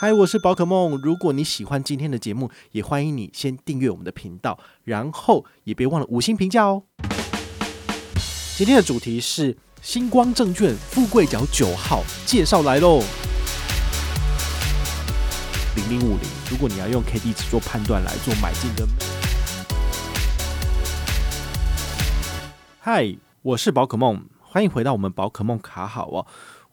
嗨，我是宝可梦。如果你喜欢今天的节目，也欢迎你先订阅我们的频道，然后也别忘了五星评价哦。今天的主题是星光证券富贵角九号介绍来喽。零零五零，如果你要用 K D 值做判断来做买进跟。嗨，我是宝可梦，欢迎回到我们宝可梦卡好哦。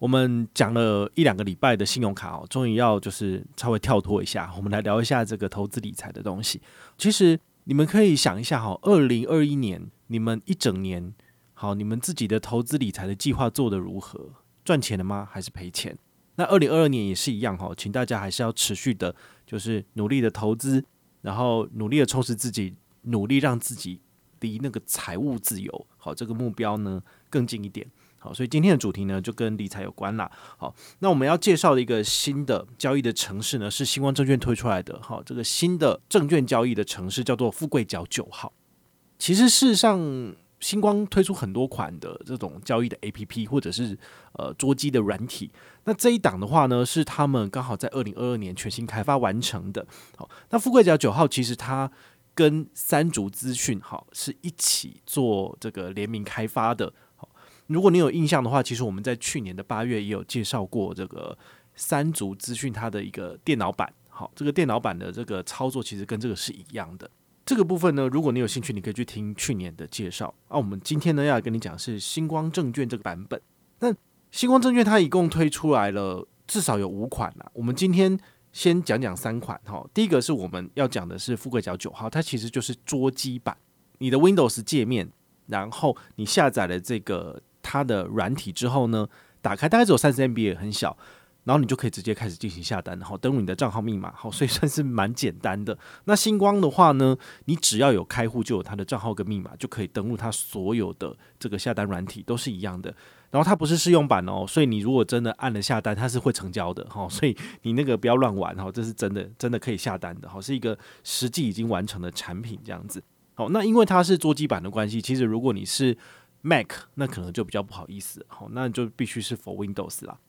我们讲了一两个礼拜的信用卡哦，终于要就是稍微跳脱一下，我们来聊一下这个投资理财的东西。其实你们可以想一下哈，二零二一年你们一整年好，你们自己的投资理财的计划做得如何？赚钱了吗？还是赔钱？那二零二二年也是一样哈，请大家还是要持续的，就是努力的投资，然后努力的充实自己，努力让自己离那个财务自由好这个目标呢更近一点。好，所以今天的主题呢就跟理财有关啦。好，那我们要介绍的一个新的交易的城市呢，是新光证券推出来的。好，这个新的证券交易的城市叫做富贵角九号。其实事实上，星光推出很多款的这种交易的 APP 或者是呃桌机的软体。那这一档的话呢，是他们刚好在二零二二年全新开发完成的。好，那富贵角九号其实它跟三足资讯好是一起做这个联名开发的。如果你有印象的话，其实我们在去年的八月也有介绍过这个三足资讯它的一个电脑版。好，这个电脑版的这个操作其实跟这个是一样的。这个部分呢，如果你有兴趣，你可以去听去年的介绍。啊，我们今天呢要跟你讲是星光证券这个版本。那星光证券它一共推出来了至少有五款啦。我们今天先讲讲三款哈。第一个是我们要讲的是富贵角九号，它其实就是桌机版，你的 Windows 界面，然后你下载了这个。它的软体之后呢，打开大概只有三十 MB 也很小，然后你就可以直接开始进行下单，然后登录你的账号密码，好，所以算是蛮简单的。那星光的话呢，你只要有开户就有它的账号跟密码，就可以登录它所有的这个下单软体都是一样的。然后它不是试用版哦，所以你如果真的按了下单，它是会成交的哈，所以你那个不要乱玩哈，这是真的真的可以下单的，好，是一个实际已经完成的产品这样子。好，那因为它是桌机版的关系，其实如果你是 Mac 那可能就比较不好意思，好，那就必须是 for Windows 啦。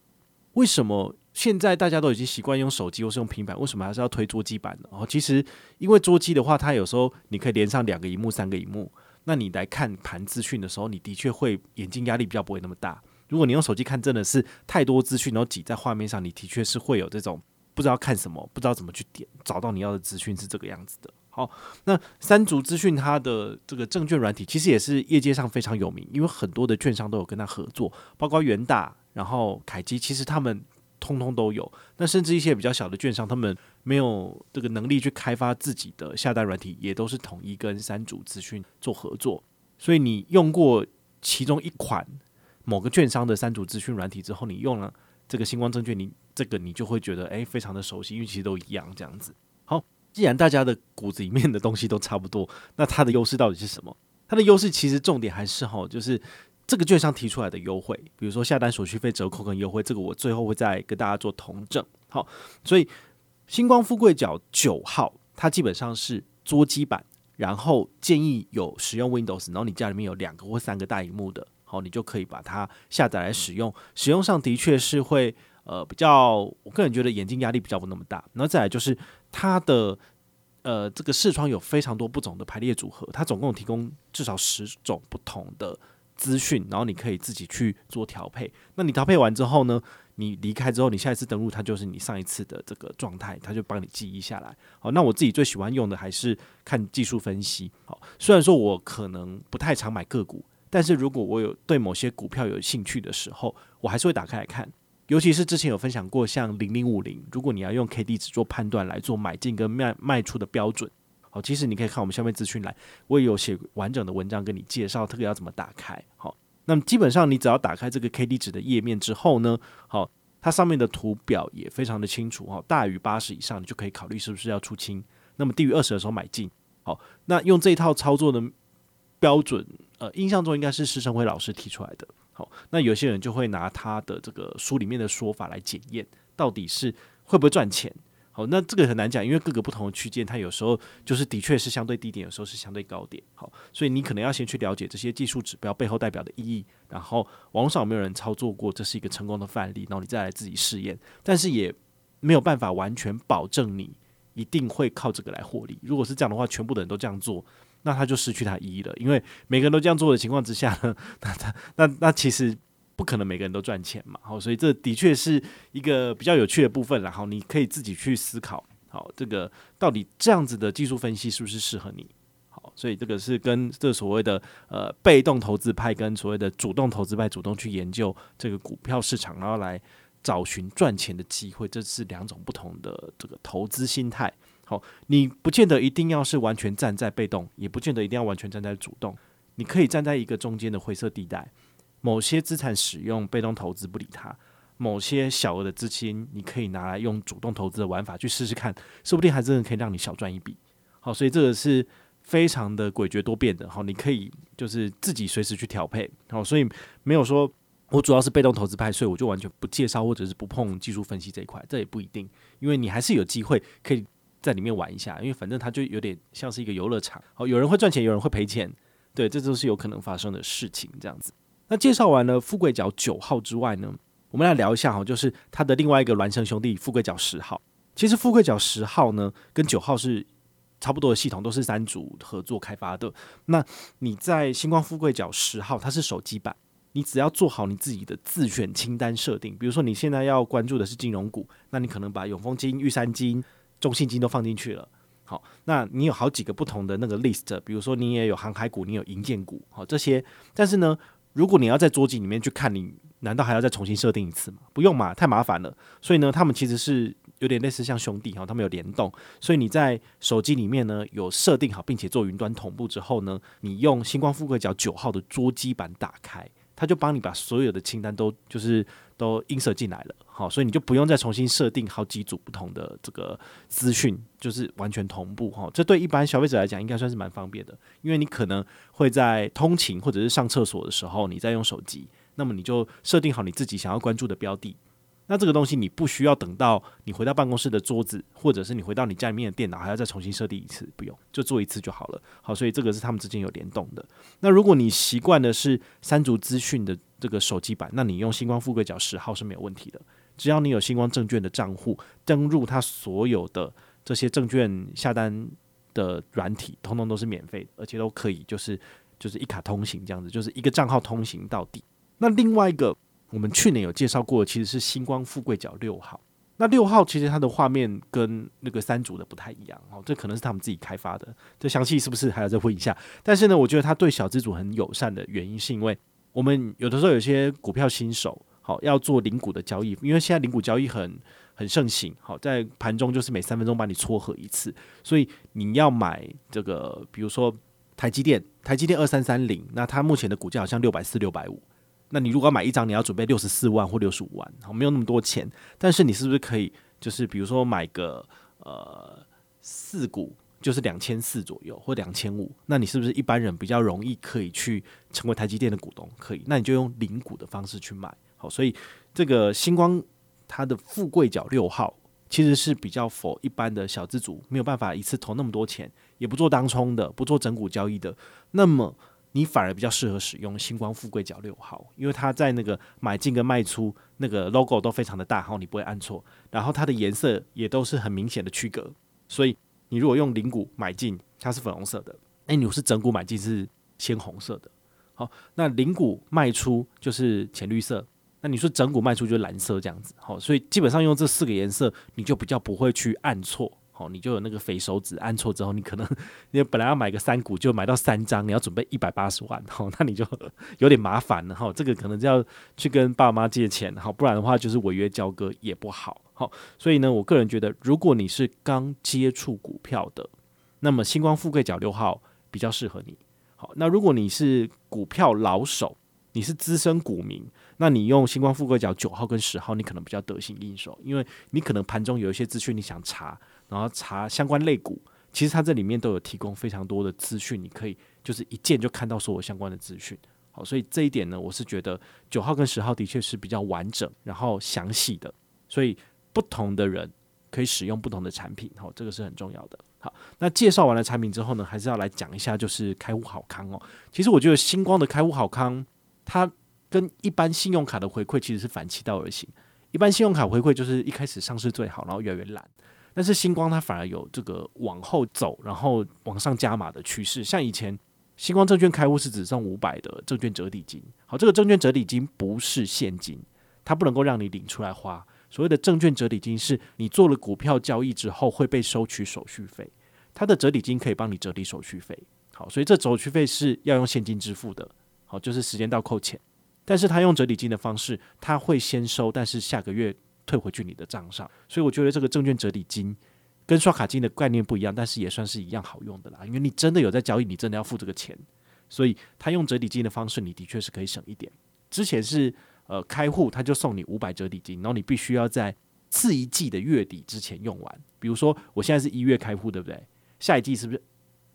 为什么现在大家都已经习惯用手机或是用平板，为什么还是要推桌机版呢？哦，其实因为桌机的话，它有时候你可以连上两个萤幕、三个萤幕，那你来看盘资讯的时候，你的确会眼睛压力比较不会那么大。如果你用手机看，真的是太多资讯，然后挤在画面上，你的确是会有这种不知道看什么，不知道怎么去点找到你要的资讯是这个样子的。好，那三足资讯它的这个证券软体其实也是业界上非常有名，因为很多的券商都有跟他合作，包括元大，然后凯基，其实他们通通都有。那甚至一些比较小的券商，他们没有这个能力去开发自己的下单软体，也都是统一跟三足资讯做合作。所以你用过其中一款某个券商的三足资讯软体之后，你用了这个星光证券，你这个你就会觉得诶，非常的熟悉，因为其实都一样这样子。既然大家的骨子里面的东西都差不多，那它的优势到底是什么？它的优势其实重点还是哈，就是这个券商提出来的优惠，比如说下单手续费折扣跟优惠，这个我最后会再跟大家做同证。好，所以星光富贵角九号它基本上是桌机版，然后建议有使用 Windows，然后你家里面有两个或三个大荧幕的，好，你就可以把它下载来使用。使用上的确是会呃比较，我个人觉得眼睛压力比较不那么大。然后再来就是。它的呃，这个视窗有非常多不同的排列组合，它总共提供至少十种不同的资讯，然后你可以自己去做调配。那你调配完之后呢，你离开之后，你下一次登录，它就是你上一次的这个状态，它就帮你记忆下来。好，那我自己最喜欢用的还是看技术分析。好，虽然说我可能不太常买个股，但是如果我有对某些股票有兴趣的时候，我还是会打开来看。尤其是之前有分享过，像零零五零，如果你要用 K D 值做判断来做买进跟卖卖出的标准，好，其实你可以看我们下面资讯栏，我也有写完整的文章跟你介绍这个要怎么打开。好，那么基本上你只要打开这个 K D 值的页面之后呢，好，它上面的图表也非常的清楚哈，大于八十以上，你就可以考虑是不是要出清，那么低于二十的时候买进。好，那用这一套操作的标准，呃，印象中应该是施生辉老师提出来的。好，那有些人就会拿他的这个书里面的说法来检验，到底是会不会赚钱。好，那这个很难讲，因为各个不同的区间，它有时候就是的确是相对低点，有时候是相对高点。好，所以你可能要先去了解这些技术指标背后代表的意义，然后网上有没有人操作过，这是一个成功的范例，然后你再来自己试验。但是也没有办法完全保证你一定会靠这个来获利。如果是这样的话，全部的人都这样做，那他就失去他意义了。因为每个人都这样做的情况之下呢，那他那那其实不可能每个人都赚钱嘛。好，所以这的确是一个比较有趣的部分。然后你可以自己去思考，好，这个到底这样子的技术分析是不是适合你？好，所以这个是跟这所谓的呃被动投资派跟所谓的主动投资派主动去研究这个股票市场，然后来。找寻赚钱的机会，这是两种不同的这个投资心态。好，你不见得一定要是完全站在被动，也不见得一定要完全站在主动。你可以站在一个中间的灰色地带。某些资产使用被动投资不理它，某些小额的资金你可以拿来用主动投资的玩法去试试看，说不定还真的可以让你小赚一笔。好，所以这个是非常的诡谲多变的。好，你可以就是自己随时去调配。好，所以没有说。我主要是被动投资派，所以我就完全不介绍或者是不碰技术分析这一块，这也不一定，因为你还是有机会可以在里面玩一下，因为反正它就有点像是一个游乐场，好，有人会赚钱，有人会赔钱，对，这都是有可能发生的事情，这样子。那介绍完了富贵角九号之外呢，我们来聊一下哈，就是它的另外一个孪生兄弟富贵角十号。其实富贵角十号呢，跟九号是差不多的系统，都是三组合作开发的。那你在星光富贵角十号，它是手机版。你只要做好你自己的自选清单设定，比如说你现在要关注的是金融股，那你可能把永丰金、玉山金、中信金都放进去了。好，那你有好几个不同的那个 list，比如说你也有航海股，你有银建股，好这些。但是呢，如果你要在桌机里面去看，你难道还要再重新设定一次吗？不用嘛，太麻烦了。所以呢，他们其实是有点类似像兄弟哈，他们有联动。所以你在手机里面呢有设定好，并且做云端同步之后呢，你用星光富贵角九号的桌机版打开。它就帮你把所有的清单都就是都 insert 进来了，好，所以你就不用再重新设定好几组不同的这个资讯，就是完全同步哈。这对一般消费者来讲应该算是蛮方便的，因为你可能会在通勤或者是上厕所的时候，你在用手机，那么你就设定好你自己想要关注的标的。那这个东西你不需要等到你回到办公室的桌子，或者是你回到你家里面的电脑，还要再重新设定一次，不用，就做一次就好了。好，所以这个是他们之间有联动的。那如果你习惯的是三足资讯的这个手机版，那你用星光富贵角十号是没有问题的。只要你有星光证券的账户，登入它所有的这些证券下单的软体，通通都是免费，而且都可以就是就是一卡通行这样子，就是一个账号通行到底。那另外一个。我们去年有介绍过，其实是星光富贵角六号。那六号其实它的画面跟那个三组的不太一样哦，这可能是他们自己开发的。这详细是不是还要再问一下？但是呢，我觉得它对小资组很友善的原因，是因为我们有的时候有些股票新手好要做零股的交易，因为现在零股交易很很盛行，好在盘中就是每三分钟把你撮合一次，所以你要买这个，比如说台积电，台积电二三三零，那它目前的股价好像六百四、六百五。那你如果要买一张，你要准备六十四万或六十五万，好，没有那么多钱。但是你是不是可以，就是比如说买个呃四股，就是两千四左右或两千五？那你是不是一般人比较容易可以去成为台积电的股东？可以，那你就用零股的方式去买。好，所以这个星光它的富贵角六号其实是比较否一般的小资族，没有办法一次投那么多钱，也不做当冲的，不做整股交易的，那么。你反而比较适合使用星光富贵角六号，因为它在那个买进跟卖出那个 logo 都非常的大号，你不会按错。然后它的颜色也都是很明显的区隔，所以你如果用零股买进，它是粉红色的；诶，你是整股买进是鲜红色的。好，那零股卖出就是浅绿色，那你说整股卖出就是蓝色这样子。好，所以基本上用这四个颜色，你就比较不会去按错。好，你就有那个肥手指，按错之后，你可能你本来要买个三股，就买到三张，你要准备一百八十万，好，那你就 有点麻烦了，哈，这个可能就要去跟爸妈借钱，好，不然的话就是违约交割也不好，好，所以呢，我个人觉得，如果你是刚接触股票的，那么星光富贵角六号比较适合你，好，那如果你是股票老手，你是资深股民，那你用星光富贵角九号跟十号，你可能比较得心应手，因为你可能盘中有一些资讯你想查。然后查相关类股，其实它这里面都有提供非常多的资讯，你可以就是一键就看到所有相关的资讯。好，所以这一点呢，我是觉得九号跟十号的确是比较完整，然后详细的，所以不同的人可以使用不同的产品。好，这个是很重要的。好，那介绍完了产品之后呢，还是要来讲一下就是开户好康哦。其实我觉得星光的开户好康，它跟一般信用卡的回馈其实是反其道而行。一般信用卡回馈就是一开始上市最好，然后越来越烂。但是星光它反而有这个往后走，然后往上加码的趋势。像以前星光证券开户是只送五百的证券折抵金，好，这个证券折抵金不是现金，它不能够让你领出来花。所谓的证券折抵金是你做了股票交易之后会被收取手续费，它的折抵金可以帮你折抵手续费。好，所以这手续费是要用现金支付的。好，就是时间到扣钱。但是他用折抵金的方式，他会先收，但是下个月退回去你的账上。所以我觉得这个证券折抵金跟刷卡金的概念不一样，但是也算是一样好用的啦。因为你真的有在交易，你真的要付这个钱，所以他用折抵金的方式，你的确是可以省一点。之前是呃开户他就送你五百折抵金，然后你必须要在次一季的月底之前用完。比如说我现在是一月开户，对不对？下一季是不是？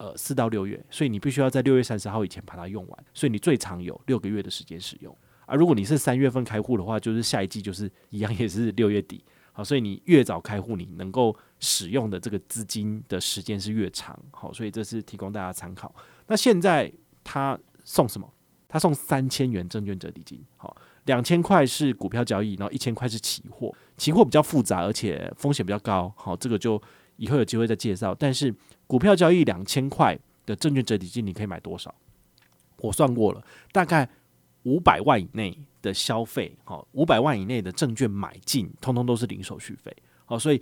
呃，四到六月，所以你必须要在六月三十号以前把它用完，所以你最长有六个月的时间使用。而如果你是三月份开户的话，就是下一季就是一样，也是六月底。好，所以你越早开户，你能够使用的这个资金的时间是越长。好，所以这是提供大家参考。那现在他送什么？他送三千元证券折抵金。好，两千块是股票交易，然后一千块是期货。期货比较复杂，而且风险比较高。好，这个就。以后有机会再介绍。但是股票交易两千块的证券折抵金，你可以买多少？我算过了，大概五百万以内的消费，好，五百万以内的证券买进，通通都是零手续费。好，所以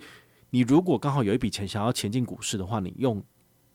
你如果刚好有一笔钱想要前进股市的话，你用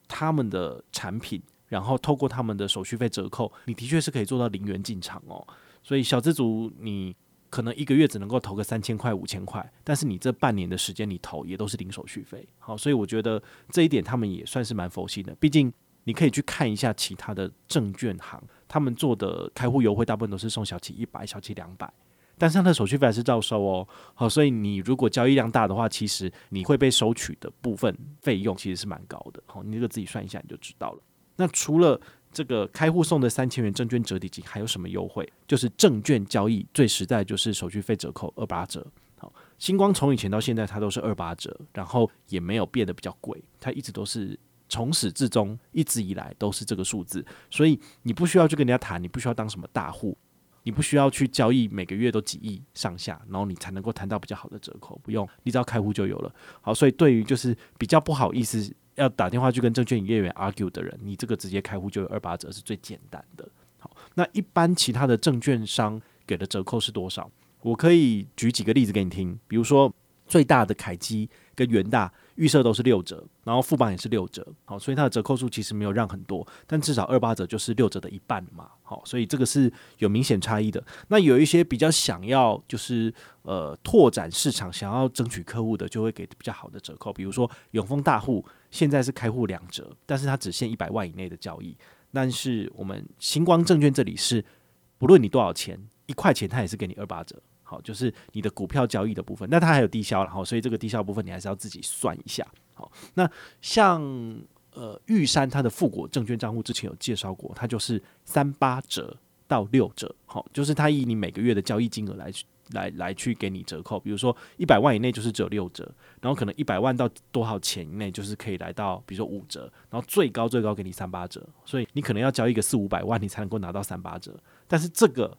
他们的产品，然后透过他们的手续费折扣，你的确是可以做到零元进场哦。所以小资族你。可能一个月只能够投个三千块、五千块，但是你这半年的时间你投也都是零手续费。好，所以我觉得这一点他们也算是蛮佛心的。毕竟你可以去看一下其他的证券行，他们做的开户优惠大部分都是送小期一百、小期两百，但是它的手续费还是照收哦。好，所以你如果交易量大的话，其实你会被收取的部分费用其实是蛮高的。好，你这个自己算一下你就知道了。那除了这个开户送的三千元证券折抵金还有什么优惠？就是证券交易最实在就是手续费折扣二八折。好，星光从以前到现在它都是二八折，然后也没有变得比较贵，它一直都是从始至终一直以来都是这个数字，所以你不需要去跟人家谈，你不需要当什么大户，你不需要去交易每个月都几亿上下，然后你才能够谈到比较好的折扣，不用，你只要开户就有了。好，所以对于就是比较不好意思。要打电话去跟证券营业员 argue 的人，你这个直接开户就有二八折，是最简单的。好，那一般其他的证券商给的折扣是多少？我可以举几个例子给你听，比如说最大的凯基跟元大。预设都是六折，然后副榜也是六折，好，所以它的折扣数其实没有让很多，但至少二八折就是六折的一半嘛，好，所以这个是有明显差异的。那有一些比较想要就是呃拓展市场，想要争取客户的，就会给比较好的折扣，比如说永丰大户现在是开户两折，但是它只限一百万以内的交易，但是我们星光证券这里是不论你多少钱，一块钱它也是给你二八折。好，就是你的股票交易的部分，那它还有低消，然后所以这个低消部分你还是要自己算一下。好，那像呃玉山它的富国证券账户之前有介绍过，它就是三八折到六折，好，就是它以你每个月的交易金额来来来去给你折扣，比如说一百万以内就是只有六折，然后可能一百万到多少钱以内就是可以来到比如说五折，然后最高最高给你三八折，所以你可能要交易个四五百万你才能够拿到三八折，但是这个。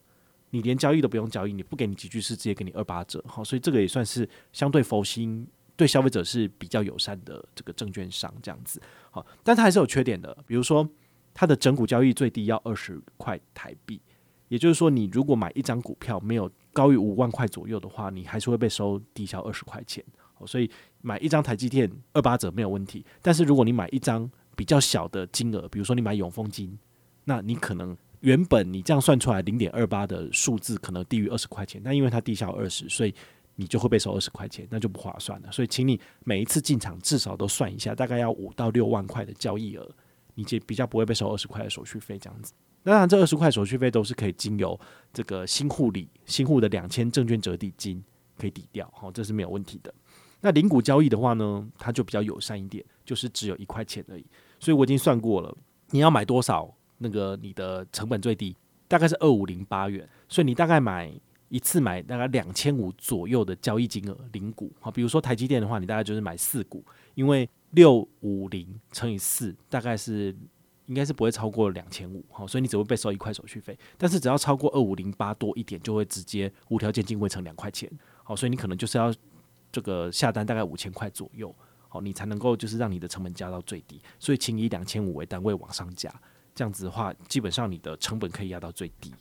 你连交易都不用交易，你不给你几句是直接给你二八折，好，所以这个也算是相对佛心，对消费者是比较友善的这个证券商这样子，好，但它还是有缺点的，比如说它的整股交易最低要二十块台币，也就是说你如果买一张股票没有高于五万块左右的话，你还是会被收低消二十块钱，好，所以买一张台积电二八折没有问题，但是如果你买一张比较小的金额，比如说你买永丰金，那你可能。原本你这样算出来零点二八的数字可能低于二十块钱，那因为它低效二十，所以你就会被收二十块钱，那就不划算了。所以，请你每一次进场至少都算一下，大概要五到六万块的交易额，你就比较不会被收二十块的手续费这样子。当然，这二十块手续费都是可以经由这个新户里新户的两千证券折抵金可以抵掉，好，这是没有问题的。那零股交易的话呢，它就比较友善一点，就是只有一块钱而已。所以我已经算过了，你要买多少？那个你的成本最低大概是二五零八元，所以你大概买一次买大概两千五左右的交易金额零股，好，比如说台积电的话，你大概就是买四股，因为六五零乘以四大概是应该是不会超过两千五，好，所以你只会被收一块手续费，但是只要超过二五零八多一点，就会直接无条件进汇成两块钱，好，所以你可能就是要这个下单大概五千块左右，好，你才能够就是让你的成本加到最低，所以请以两千五为单位往上加，这样子的话，基本上你的成本可以压到最低。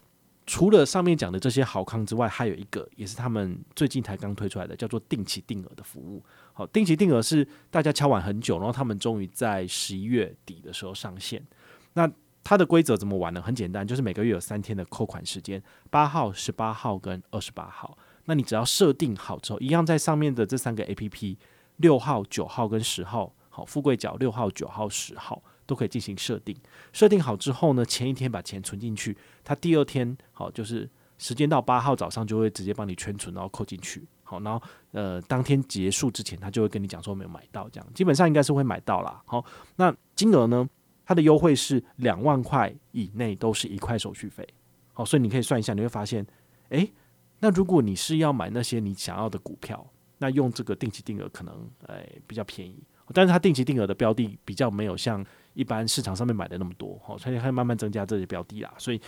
除了上面讲的这些好康之外，还有一个也是他们最近才刚推出来的，叫做定期定额的服务。好，定期定额是大家敲碗很久，然后他们终于在十一月底的时候上线。那它的规则怎么玩呢？很简单，就是每个月有三天的扣款时间，八号、十八号跟二十八号。那你只要设定好之后，一样在上面的这三个 APP，六号、九号跟十号，好，富贵角六号、九号、十号。都可以进行设定，设定好之后呢，前一天把钱存进去，他第二天好，就是时间到八号早上就会直接帮你圈存，然后扣进去，好，然后呃当天结束之前，他就会跟你讲说没有买到，这样基本上应该是会买到啦。好，那金额呢，它的优惠是两万块以内都是一块手续费，好，所以你可以算一下，你会发现，诶，那如果你是要买那些你想要的股票，那用这个定期定额可能诶比较便宜，但是它定期定额的标的比较没有像。一般市场上面买的那么多，哈，所以可以慢慢增加这些标的啦。所以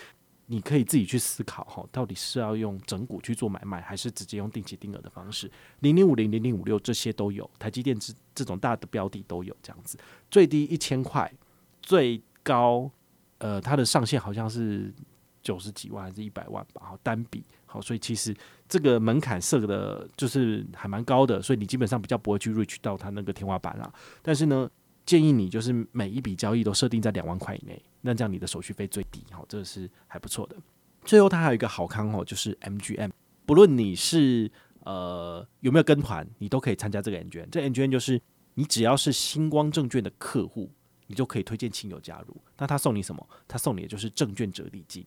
你可以自己去思考，哈，到底是要用整股去做买卖，还是直接用定期定额的方式？零零五零、零零五六这些都有，台积电这这种大的标的都有这样子。最低一千块，最高呃，它的上限好像是九十几万还是一百万吧？好，单笔好，所以其实这个门槛设的就是还蛮高的，所以你基本上比较不会去 reach 到它那个天花板啦。但是呢，建议你就是每一笔交易都设定在两万块以内，那这样你的手续费最低，好，这个是还不错的。最后它还有一个好康哦，就是 MGM，不论你是呃有没有跟团，你都可以参加这个 MGM。这 MGM 就是你只要是星光证券的客户，你就可以推荐亲友加入。那他送你什么？他送你的就是证券折抵金。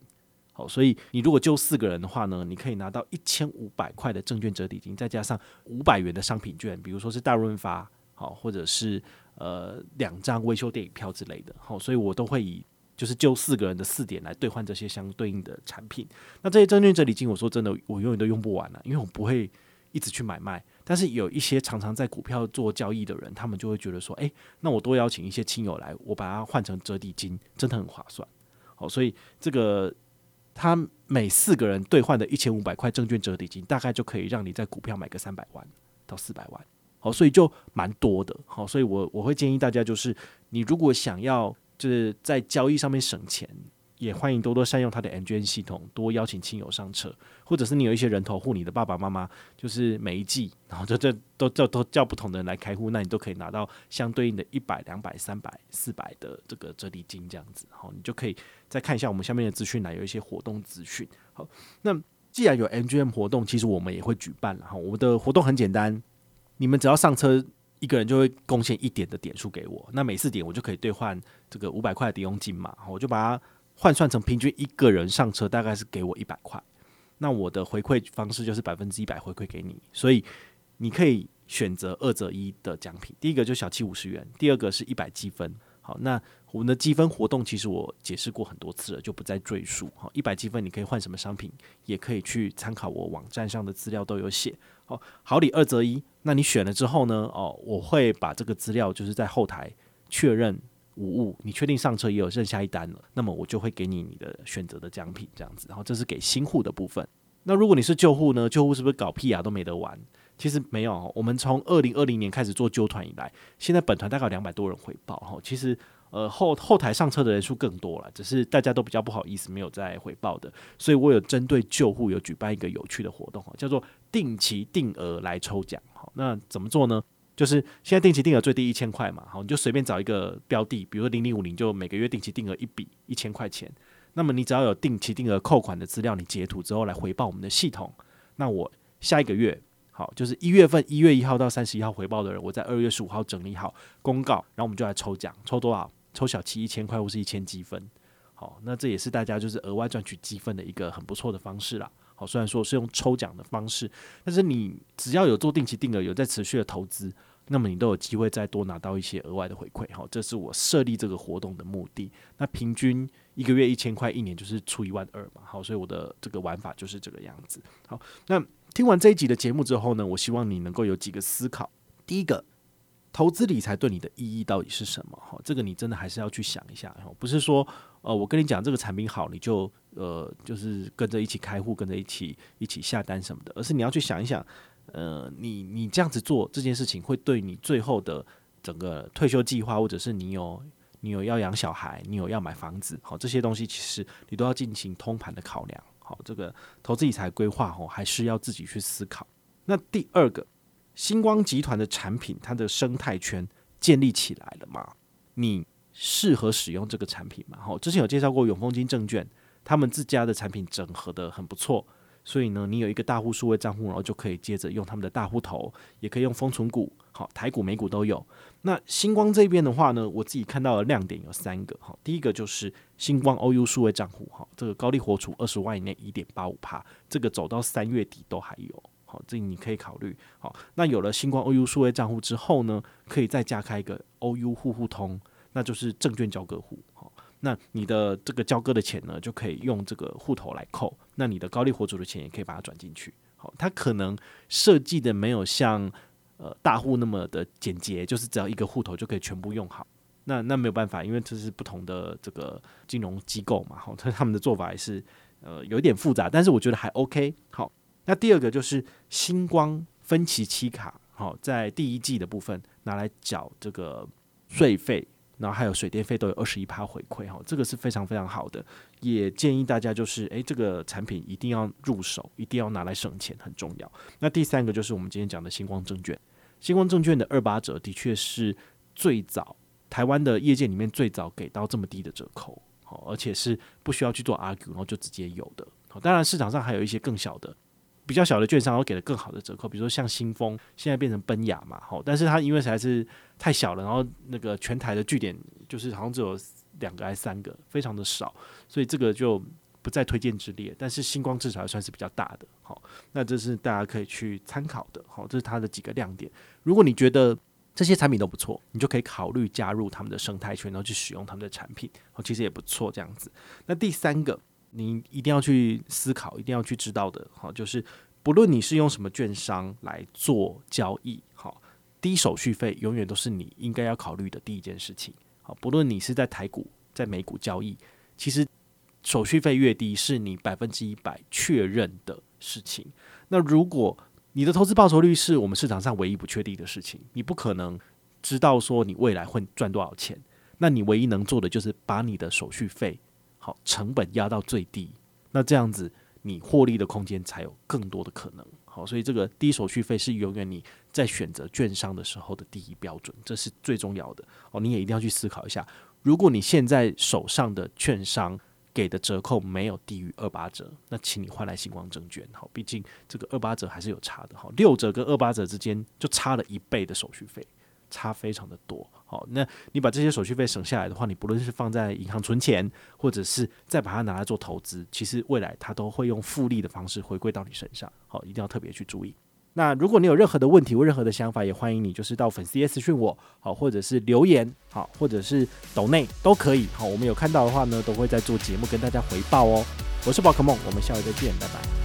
好，所以你如果就四个人的话呢，你可以拿到一千五百块的证券折抵金，再加上五百元的商品券，比如说是大润发，好，或者是。呃，两张维修电影票之类的，好，所以我都会以就是就四个人的四点来兑换这些相对应的产品。那这些证券折抵金，我说真的，我永远都用不完了，因为我不会一直去买卖。但是有一些常常在股票做交易的人，他们就会觉得说，诶，那我多邀请一些亲友来，我把它换成折抵金，真的很划算。好，所以这个他每四个人兑换的一千五百块证券折抵金，大概就可以让你在股票买个三百万到四百万。好，所以就蛮多的。好，所以我我会建议大家，就是你如果想要就是在交易上面省钱，也欢迎多多善用他的 MGM 系统，多邀请亲友上车，或者是你有一些人头户，你的爸爸妈妈就是每一季，然后这这都叫都叫不同的人来开户，那你都可以拿到相对应的一百、两百、三百、四百的这个折抵金，这样子。好，你就可以再看一下我们下面的资讯栏，有一些活动资讯。好，那既然有 MGM 活动，其实我们也会举办了哈。我们的活动很简单。你们只要上车，一个人就会贡献一点的点数给我，那每次点我就可以兑换这个五百块的抵用金嘛，我就把它换算成平均一个人上车大概是给我一百块，那我的回馈方式就是百分之一百回馈给你，所以你可以选择二择一的奖品，第一个就小七五十元，第二个是一百积分。好，那我们的积分活动其实我解释过很多次了，就不再赘述。好，一百积分你可以换什么商品，也可以去参考我网站上的资料都有写。好，好礼二择一，那你选了之后呢？哦，我会把这个资料就是在后台确认无误，你确定上车也有剩下一单了，那么我就会给你你的选择的奖品这样子。然后这是给新户的部分。那如果你是旧户呢？旧户是不是搞屁啊都没得玩？其实没有，我们从二零二零年开始做旧团以来，现在本团大概两百多人回报哈。其实呃后后台上车的人数更多了，只是大家都比较不好意思没有再回报的，所以我有针对旧户有举办一个有趣的活动，哈叫做定期定额来抽奖。哈，那怎么做呢？就是现在定期定额最低一千块嘛，好，你就随便找一个标的，比如说零零五零，就每个月定期定额一笔一千块钱。那么你只要有定期定额扣款的资料，你截图之后来回报我们的系统，那我下一个月。好，就是一月份一月一号到三十一号回报的人，我在二月十五号整理好公告，然后我们就来抽奖，抽多少？抽小七一千块或是一千积分。好，那这也是大家就是额外赚取积分的一个很不错的方式啦。好，虽然说是用抽奖的方式，但是你只要有做定期定额，有在持续的投资，那么你都有机会再多拿到一些额外的回馈。好，这是我设立这个活动的目的。那平均一个月一千块，一年就是出一万二嘛。好，所以我的这个玩法就是这个样子。好，那。听完这一集的节目之后呢，我希望你能够有几个思考。第一个，投资理财对你的意义到底是什么？哈，这个你真的还是要去想一下。不是说，呃，我跟你讲这个产品好，你就呃，就是跟着一起开户，跟着一起一起下单什么的，而是你要去想一想，呃，你你这样子做这件事情，会对你最后的整个退休计划，或者是你有你有要养小孩，你有要买房子，好，这些东西其实你都要进行通盘的考量。好，这个投资理财规划哦，还是要自己去思考。那第二个，星光集团的产品，它的生态圈建立起来了吗？你适合使用这个产品吗？好，之前有介绍过永丰金证券，他们自家的产品整合得很不错。所以呢，你有一个大户数位账户，然后就可以接着用他们的大户头，也可以用封存股，好，台股、美股都有。那星光这边的话呢，我自己看到的亮点有三个，哈，第一个就是星光 OU 数位账户，哈，这个高利活储二十万以内一点八五趴，这个走到三月底都还有，好，这你可以考虑。好，那有了星光 OU 数位账户之后呢，可以再加开一个 OU 户户通，那就是证券交割户，好。那你的这个交割的钱呢，就可以用这个户头来扣。那你的高利活储的钱也可以把它转进去。好，它可能设计的没有像呃大户那么的简洁，就是只要一个户头就可以全部用好。那那没有办法，因为这是不同的这个金融机构嘛。好，他们的做法也是呃有一点复杂，但是我觉得还 OK。好，那第二个就是星光分期期卡，好，在第一季的部分拿来缴这个税费。然后还有水电费都有二十一趴回馈哈，这个是非常非常好的，也建议大家就是诶，这个产品一定要入手，一定要拿来省钱，很重要。那第三个就是我们今天讲的星光证券，星光证券的二八折的确是最早台湾的业界里面最早给到这么低的折扣，好，而且是不需要去做 argue，然后就直接有的。好，当然市场上还有一些更小的。比较小的券商，会给了更好的折扣，比如说像新丰，现在变成奔雅嘛，好，但是它因为实在是太小了，然后那个全台的据点就是好像只有两个还是三个，非常的少，所以这个就不在推荐之列。但是星光至少还算是比较大的，好，那这是大家可以去参考的，好，这是它的几个亮点。如果你觉得这些产品都不错，你就可以考虑加入他们的生态圈，然后去使用他们的产品，好，其实也不错这样子。那第三个。你一定要去思考，一定要去知道的，好，就是不论你是用什么券商来做交易，好，低手续费永远都是你应该要考虑的第一件事情，好，不论你是在台股、在美股交易，其实手续费越低，是你百分之一百确认的事情。那如果你的投资报酬率是我们市场上唯一不确定的事情，你不可能知道说你未来会赚多少钱，那你唯一能做的就是把你的手续费。好，成本压到最低，那这样子你获利的空间才有更多的可能。好，所以这个低手续费是永远你在选择券商的时候的第一标准，这是最重要的。哦，你也一定要去思考一下，如果你现在手上的券商给的折扣没有低于二八折，那请你换来星光证券。好，毕竟这个二八折还是有差的。好，六折跟二八折之间就差了一倍的手续费。差非常的多，好，那你把这些手续费省下来的话，你不论是放在银行存钱，或者是再把它拿来做投资，其实未来它都会用复利的方式回归到你身上，好，一定要特别去注意。那如果你有任何的问题或任何的想法，也欢迎你就是到粉丝页私讯我，好，或者是留言，好，或者是抖内都可以，好，我们有看到的话呢，都会在做节目跟大家回报哦。我是宝可梦，我们下回再见，拜拜。